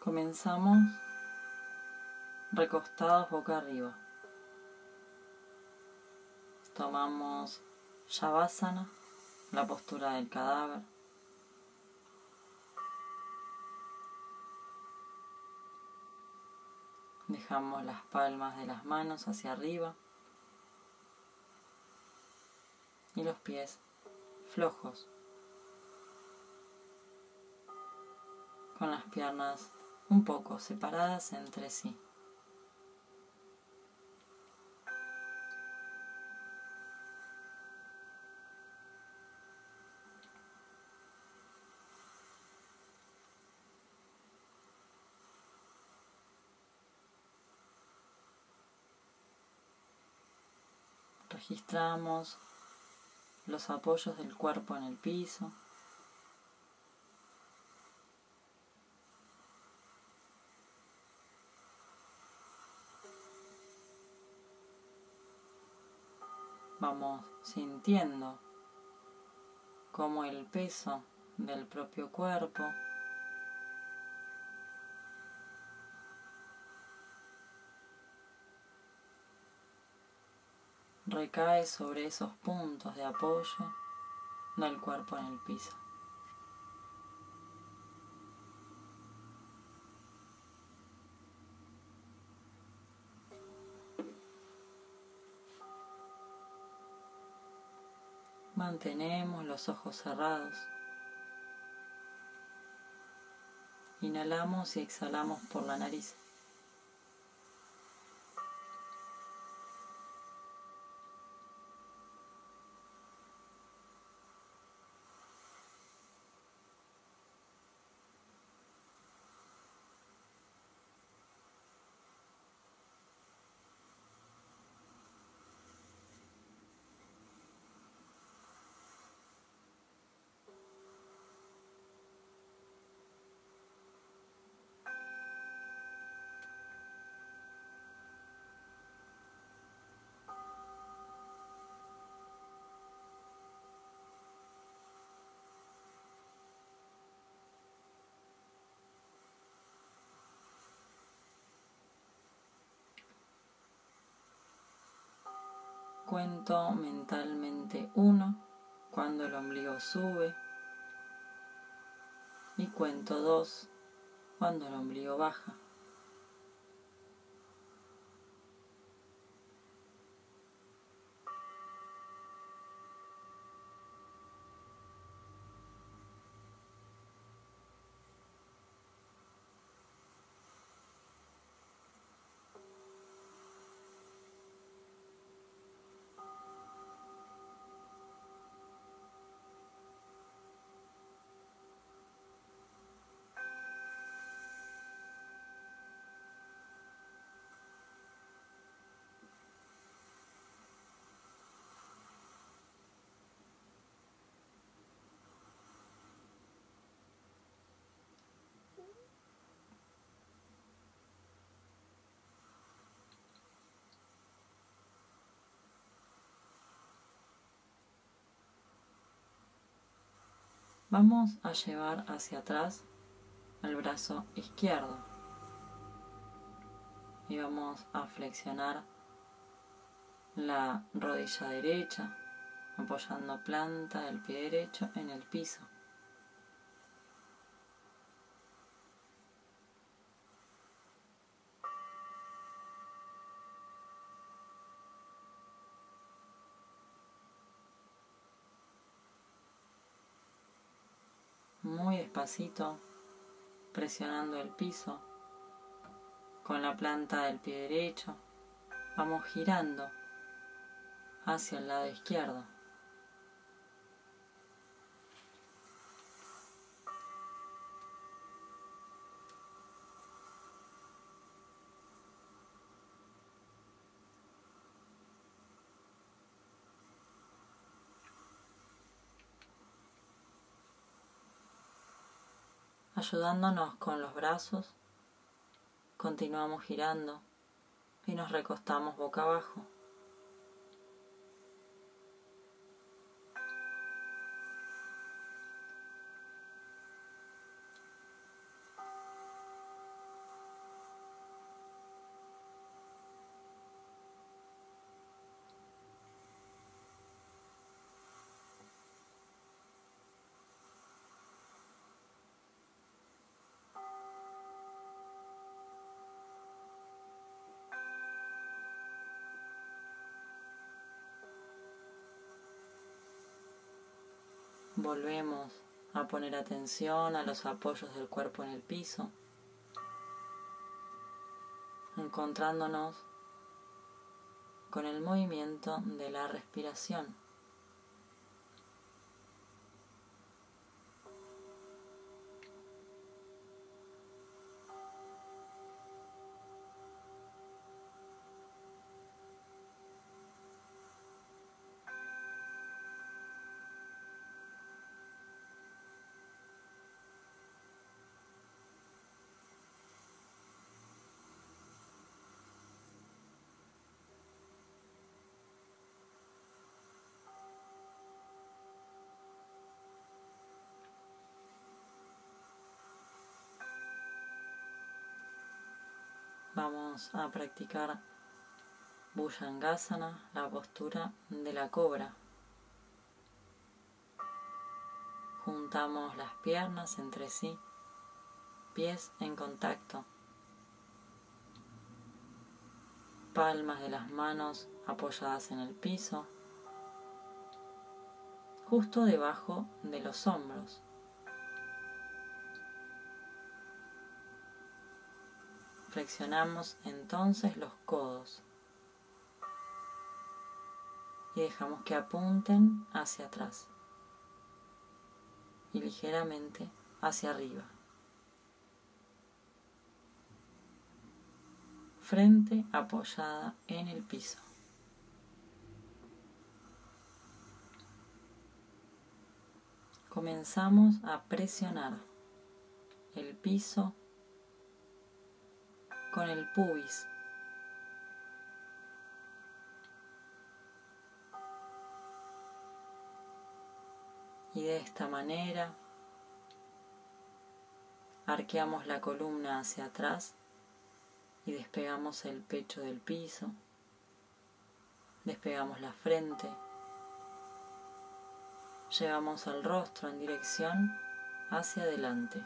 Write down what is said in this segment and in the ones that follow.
Comenzamos recostados boca arriba. Tomamos Shavasana, la postura del cadáver. Dejamos las palmas de las manos hacia arriba y los pies flojos, con las piernas un poco separadas entre sí. Registramos los apoyos del cuerpo en el piso. Vamos sintiendo cómo el peso del propio cuerpo recae sobre esos puntos de apoyo del cuerpo en el piso. Mantenemos los ojos cerrados. Inhalamos y exhalamos por la nariz. Cuento mentalmente uno cuando el ombligo sube y cuento dos cuando el ombligo baja. Vamos a llevar hacia atrás el brazo izquierdo y vamos a flexionar la rodilla derecha apoyando planta del pie derecho en el piso. muy despacito, presionando el piso con la planta del pie derecho. Vamos girando hacia el lado izquierdo. Ayudándonos con los brazos, continuamos girando y nos recostamos boca abajo. Volvemos a poner atención a los apoyos del cuerpo en el piso, encontrándonos con el movimiento de la respiración. Vamos a practicar Bhujangasana, la postura de la cobra. Juntamos las piernas entre sí, pies en contacto, palmas de las manos apoyadas en el piso, justo debajo de los hombros. Flexionamos entonces los codos y dejamos que apunten hacia atrás y ligeramente hacia arriba. Frente apoyada en el piso. Comenzamos a presionar el piso con el pubis. Y de esta manera arqueamos la columna hacia atrás y despegamos el pecho del piso, despegamos la frente, llevamos el rostro en dirección hacia adelante.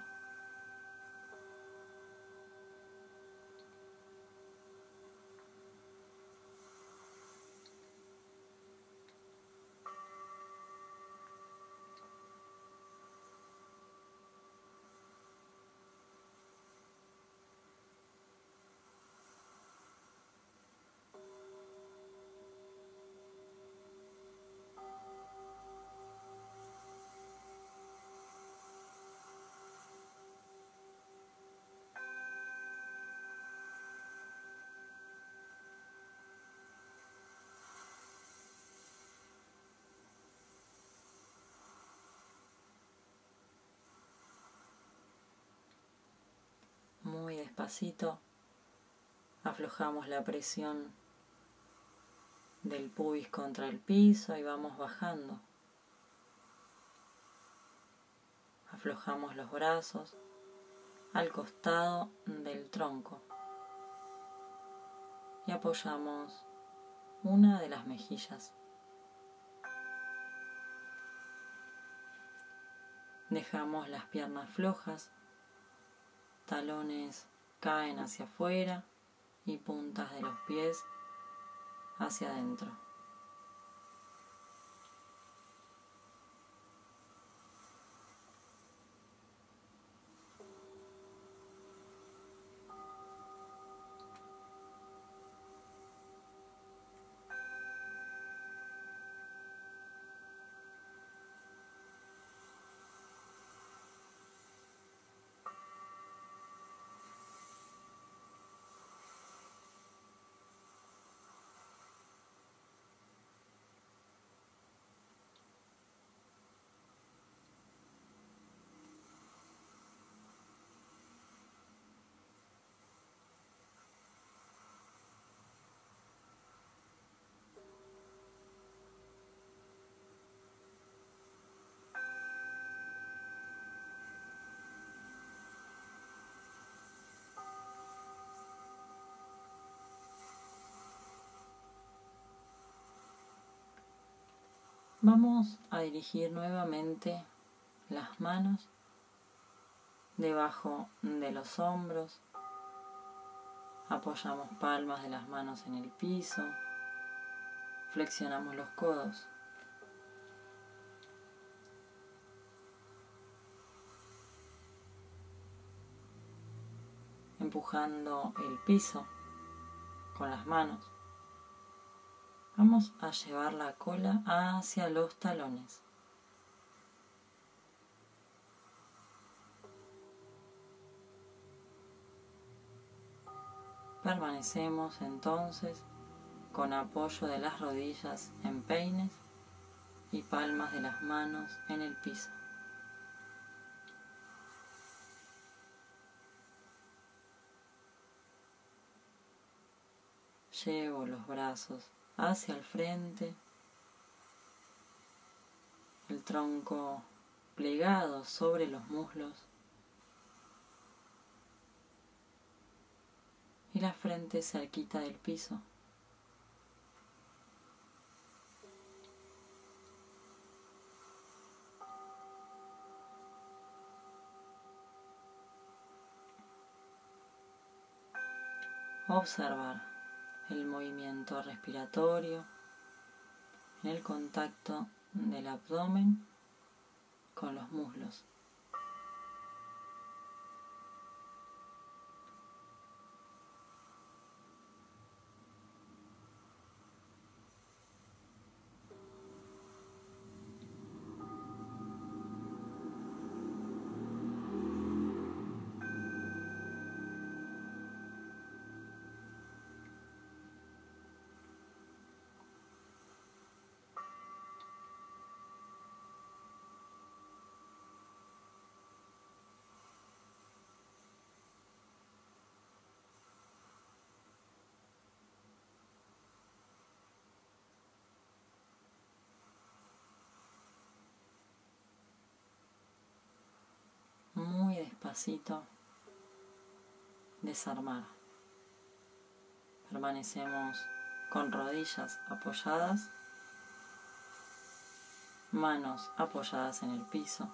Despacito aflojamos la presión del pubis contra el piso y vamos bajando. Aflojamos los brazos al costado del tronco y apoyamos una de las mejillas. Dejamos las piernas flojas talones caen hacia afuera y puntas de los pies hacia adentro. Vamos a dirigir nuevamente las manos debajo de los hombros. Apoyamos palmas de las manos en el piso. Flexionamos los codos. Empujando el piso con las manos. Vamos a llevar la cola hacia los talones. Permanecemos entonces con apoyo de las rodillas en peines y palmas de las manos en el piso. Llevo los brazos hacia el frente, el tronco plegado sobre los muslos y la frente cerquita del piso. Observar el movimiento respiratorio, en el contacto del abdomen con los muslos. Desarmar. Permanecemos con rodillas apoyadas, manos apoyadas en el piso,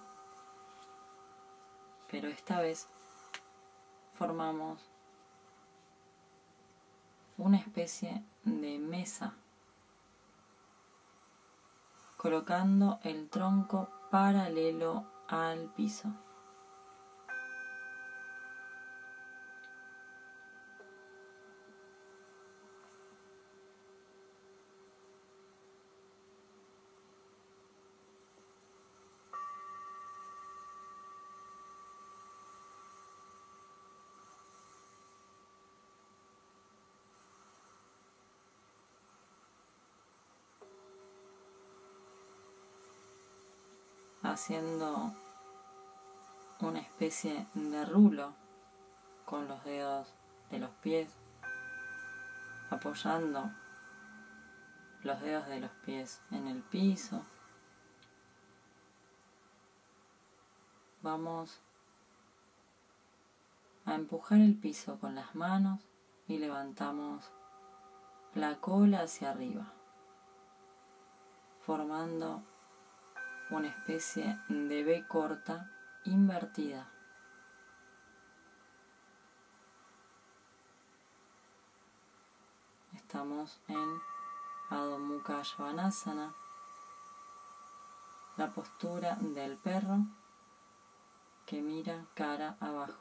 pero esta vez formamos una especie de mesa colocando el tronco paralelo al piso. Haciendo una especie de rulo con los dedos de los pies, apoyando los dedos de los pies en el piso. Vamos a empujar el piso con las manos y levantamos la cola hacia arriba, formando una especie de B corta invertida. Estamos en Adho Mukha Svanasana, la postura del perro que mira cara abajo.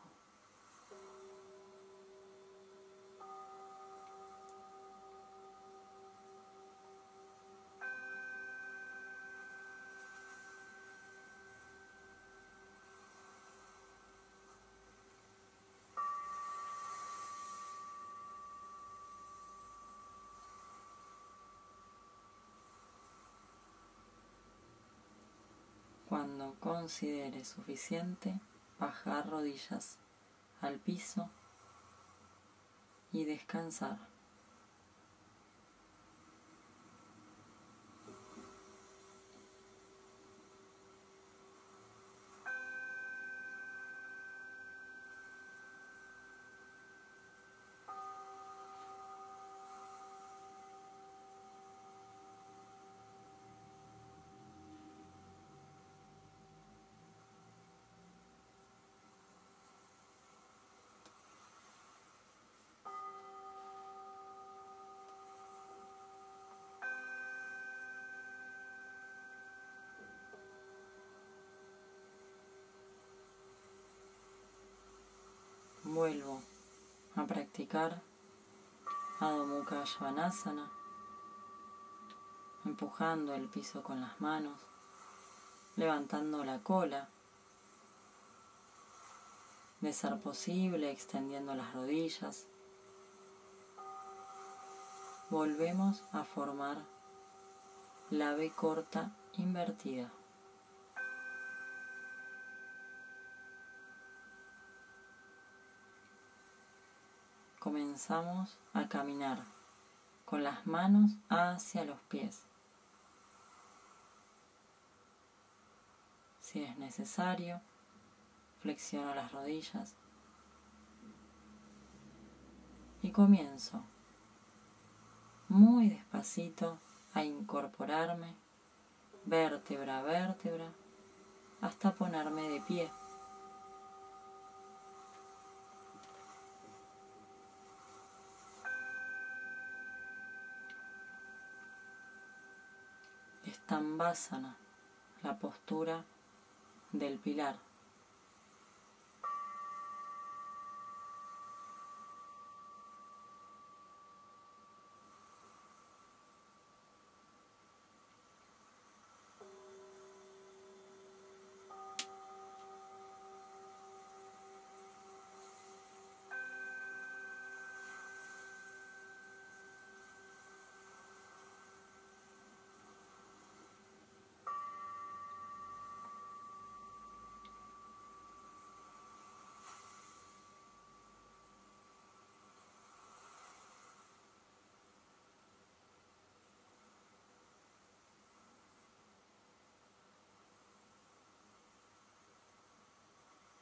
Cuando considere suficiente, bajar rodillas al piso y descansar. vuelvo a practicar Svanasana, empujando el piso con las manos, levantando la cola, de ser posible extendiendo las rodillas. Volvemos a formar la B corta invertida. Comenzamos a caminar con las manos hacia los pies. Si es necesario, flexiono las rodillas y comienzo muy despacito a incorporarme vértebra a vértebra hasta ponerme de pie. Estambásana, la postura del pilar.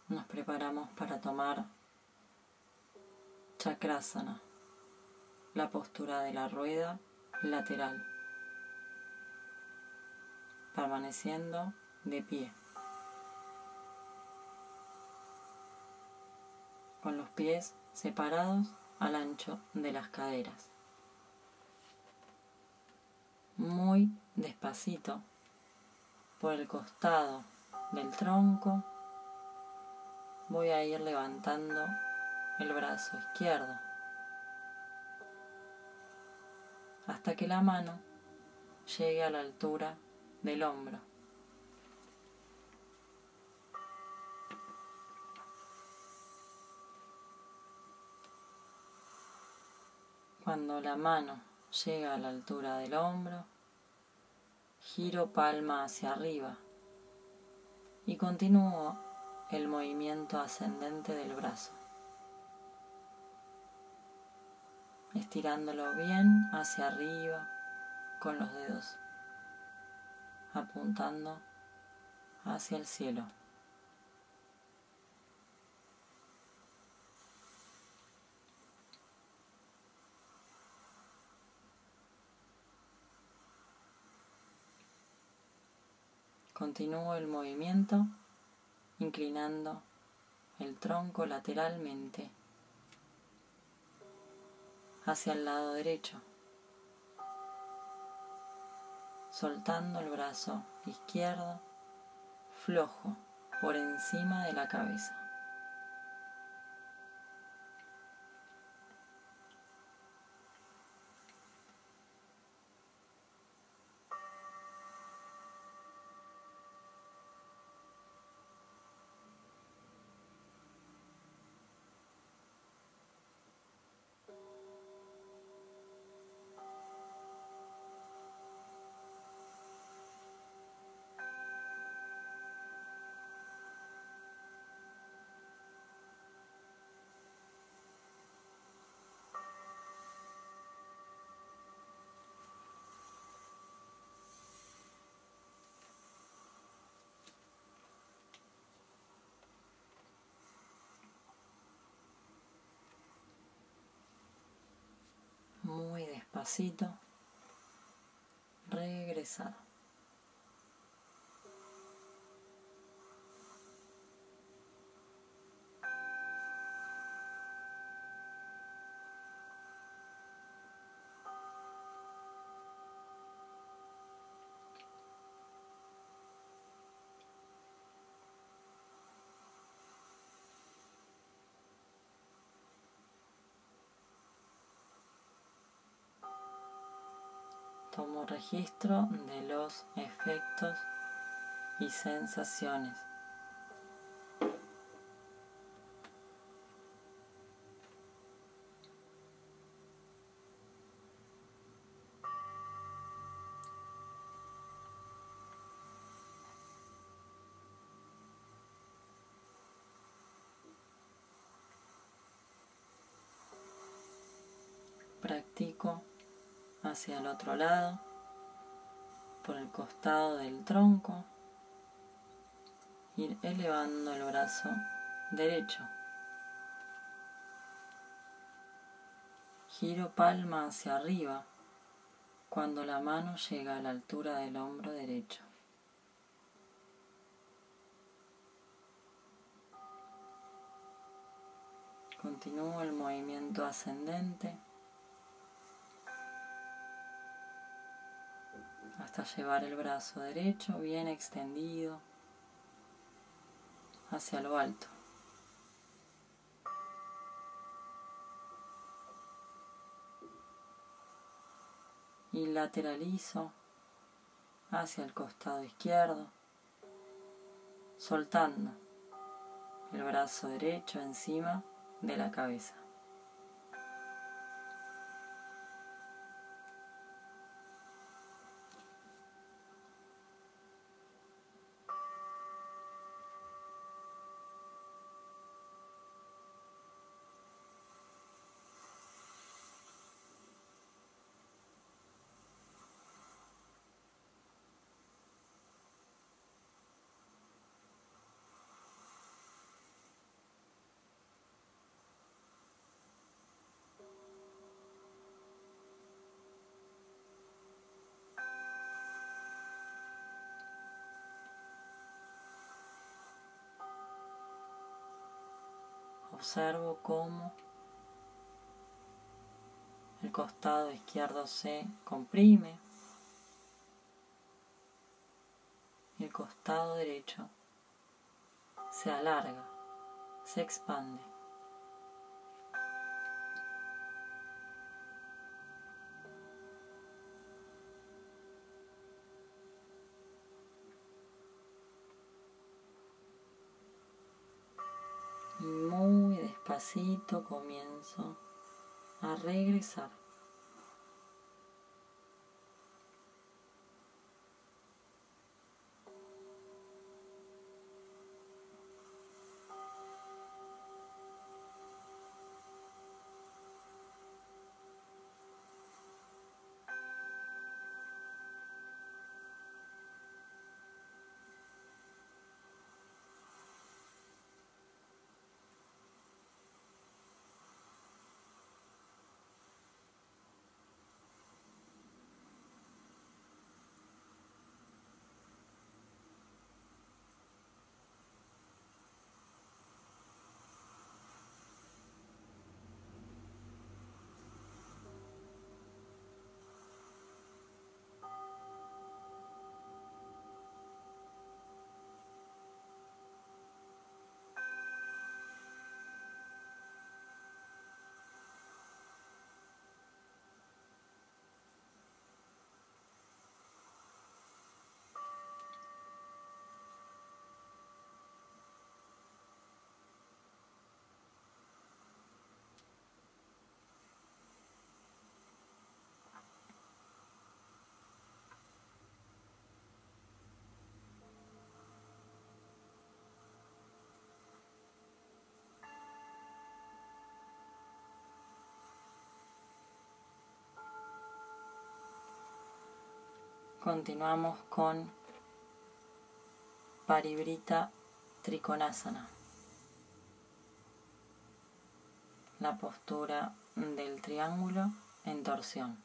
Nos preparamos para tomar chakrasana, la postura de la rueda lateral, permaneciendo de pie, con los pies separados al ancho de las caderas. Muy despacito por el costado del tronco voy a ir levantando el brazo izquierdo hasta que la mano llegue a la altura del hombro. Cuando la mano llega a la altura del hombro, giro palma hacia arriba y continúo el movimiento ascendente del brazo, estirándolo bien hacia arriba con los dedos, apuntando hacia el cielo. Continúo el movimiento inclinando el tronco lateralmente hacia el lado derecho, soltando el brazo izquierdo flojo por encima de la cabeza. Despacito, regresar. Tomo registro de los efectos y sensaciones. Practico hacia el otro lado, por el costado del tronco, ir elevando el brazo derecho. Giro palma hacia arriba cuando la mano llega a la altura del hombro derecho. Continúo el movimiento ascendente hasta llevar el brazo derecho bien extendido hacia lo alto. Y lateralizo hacia el costado izquierdo, soltando el brazo derecho encima de la cabeza. Observo cómo el costado izquierdo se comprime el costado derecho se alarga, se expande. Despacito comienzo a regresar. Continuamos con Paribrita Trikonasana. La postura del triángulo en torsión.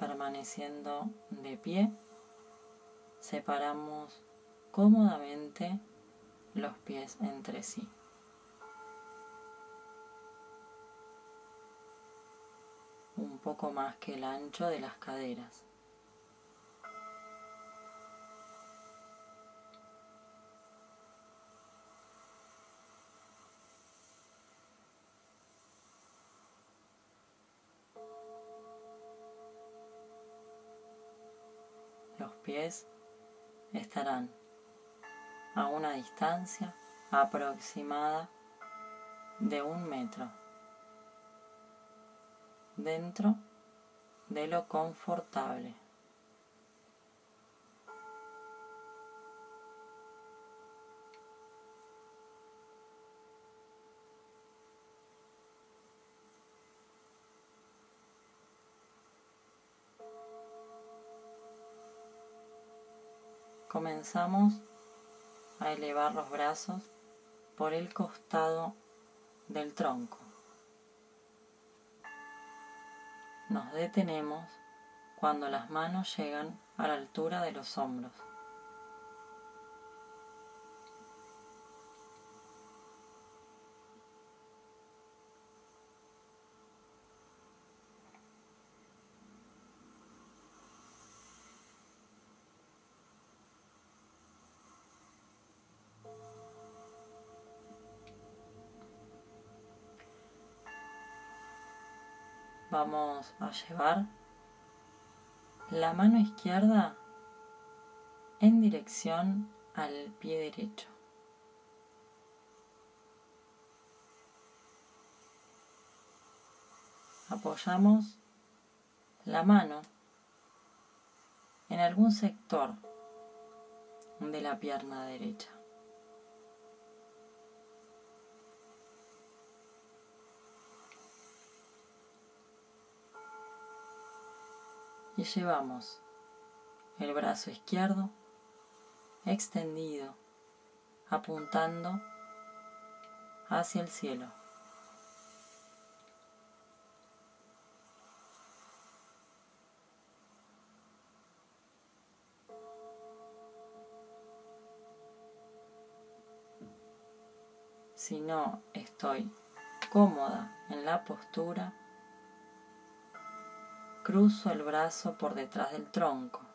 Permaneciendo de pie, separamos cómodamente los pies entre sí. un poco más que el ancho de las caderas. Los pies estarán a una distancia aproximada de un metro dentro de lo confortable. Comenzamos a elevar los brazos por el costado del tronco. Nos detenemos cuando las manos llegan a la altura de los hombros. Vamos a llevar la mano izquierda en dirección al pie derecho. Apoyamos la mano en algún sector de la pierna derecha. Y llevamos el brazo izquierdo extendido, apuntando hacia el cielo. Si no estoy cómoda en la postura, Cruzo el brazo por detrás del tronco.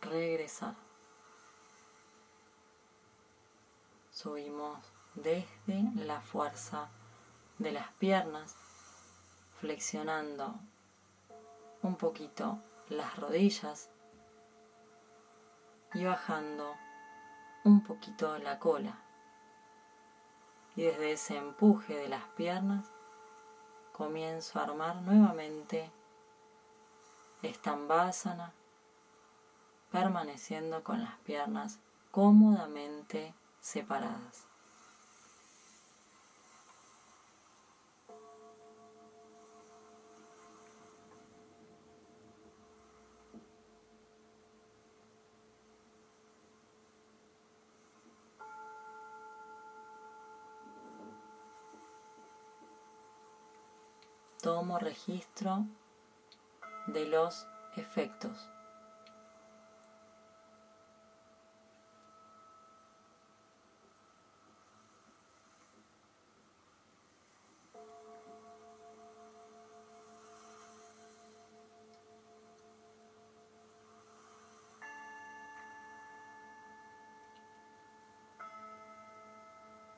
Regresar. Subimos desde la fuerza de las piernas, flexionando un poquito las rodillas y bajando un poquito la cola. Y desde ese empuje de las piernas comienzo a armar nuevamente Estambásana, permaneciendo con las piernas cómodamente separadas. Tomo registro de los efectos.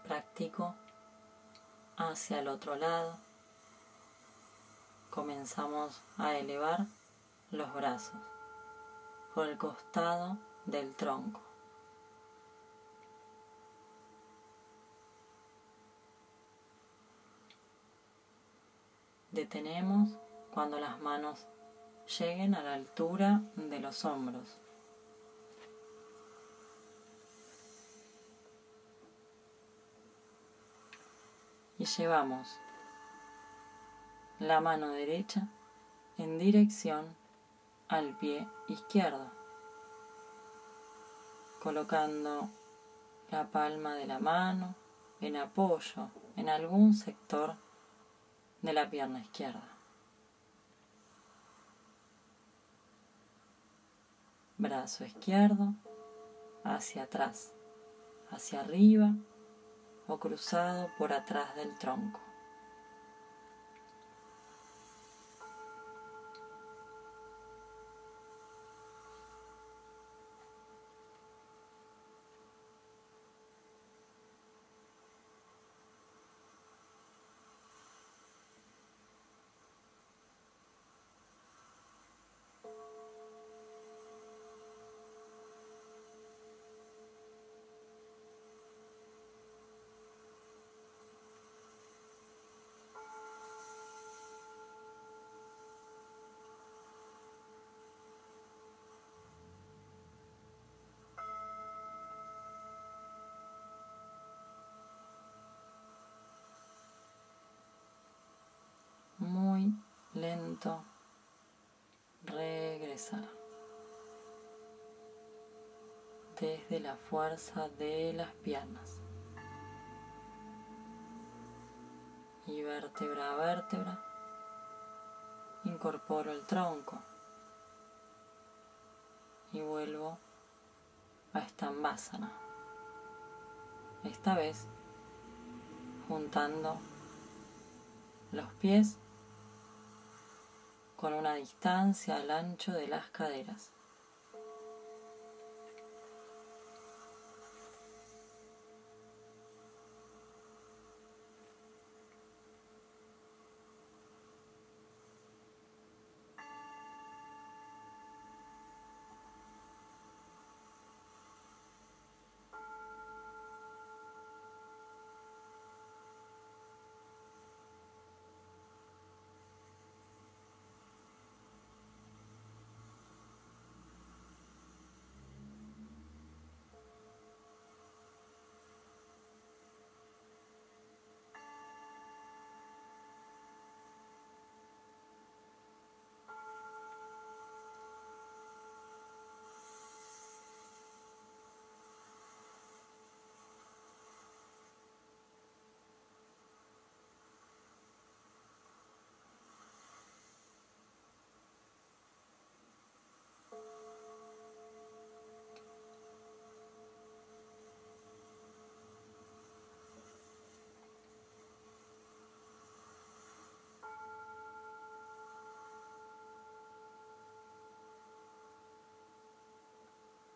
Practico hacia el otro lado comenzamos a elevar los brazos por el costado del tronco. Detenemos cuando las manos lleguen a la altura de los hombros. Y llevamos la mano derecha en dirección al pie izquierdo, colocando la palma de la mano en apoyo en algún sector de la pierna izquierda. Brazo izquierdo hacia atrás, hacia arriba o cruzado por atrás del tronco. muy regresar. Desde la fuerza de las piernas. Y vértebra a vértebra incorporo el tronco y vuelvo a Stambhasana esta vez juntando los pies con una distancia al ancho de las caderas.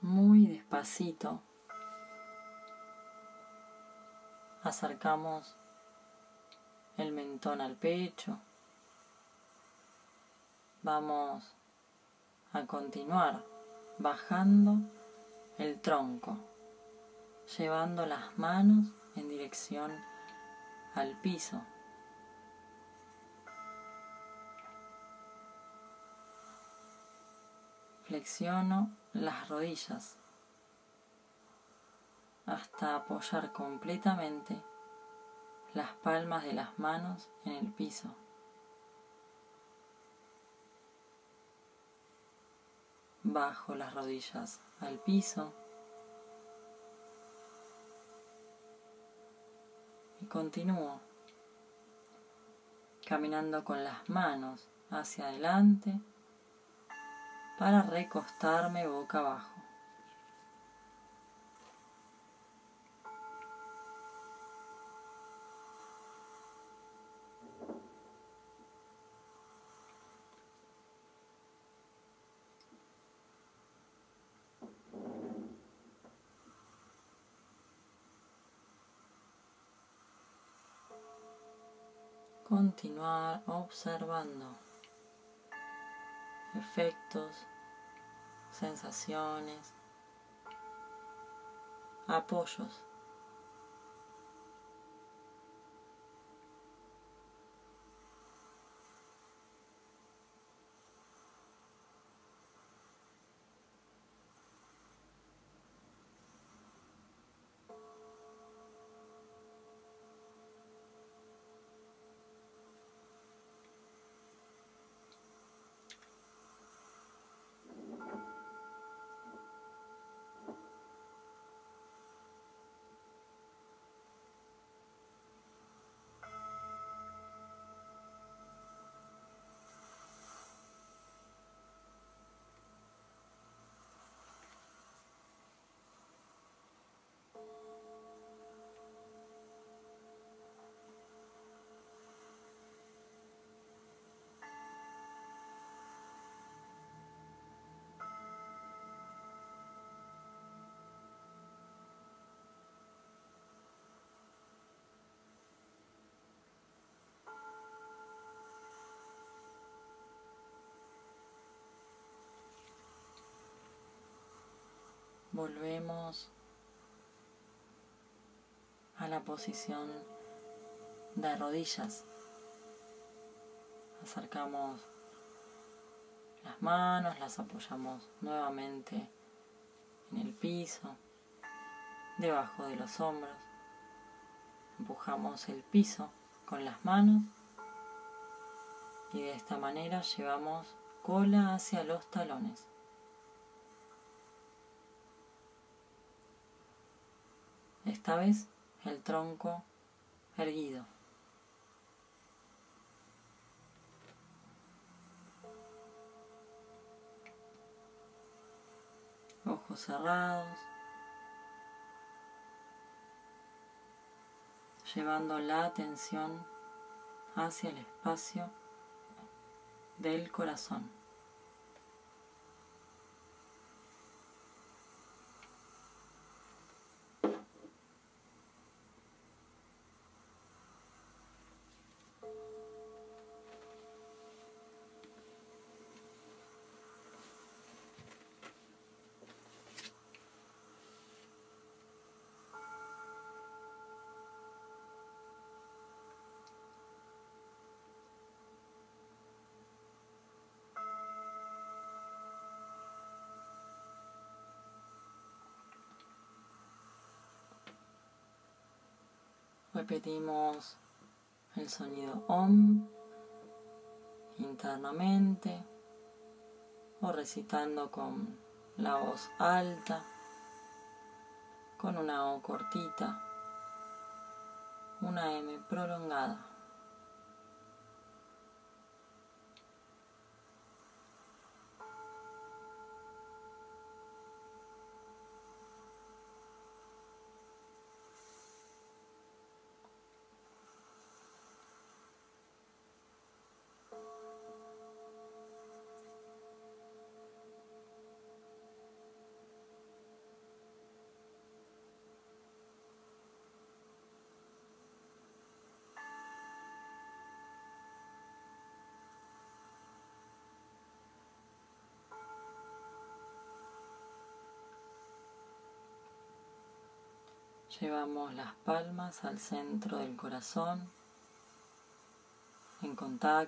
muy despacito acercamos el mentón al pecho. Vamos a continuar bajando el tronco, llevando las manos en dirección al piso. Flexiono las rodillas hasta apoyar completamente las palmas de las manos en el piso. Bajo las rodillas al piso y continúo caminando con las manos hacia adelante para recostarme boca abajo. Continuar observando efectos, sensaciones, apoyos. Volvemos a la posición de rodillas. Acercamos las manos, las apoyamos nuevamente en el piso, debajo de los hombros. Empujamos el piso con las manos y de esta manera llevamos cola hacia los talones. Esta vez el tronco erguido. Ojos cerrados. Llevando la atención hacia el espacio del corazón. Repetimos el sonido OM internamente o recitando con la voz alta, con una O cortita, una M prolongada. Llevamos las palmas al centro del corazón en contacto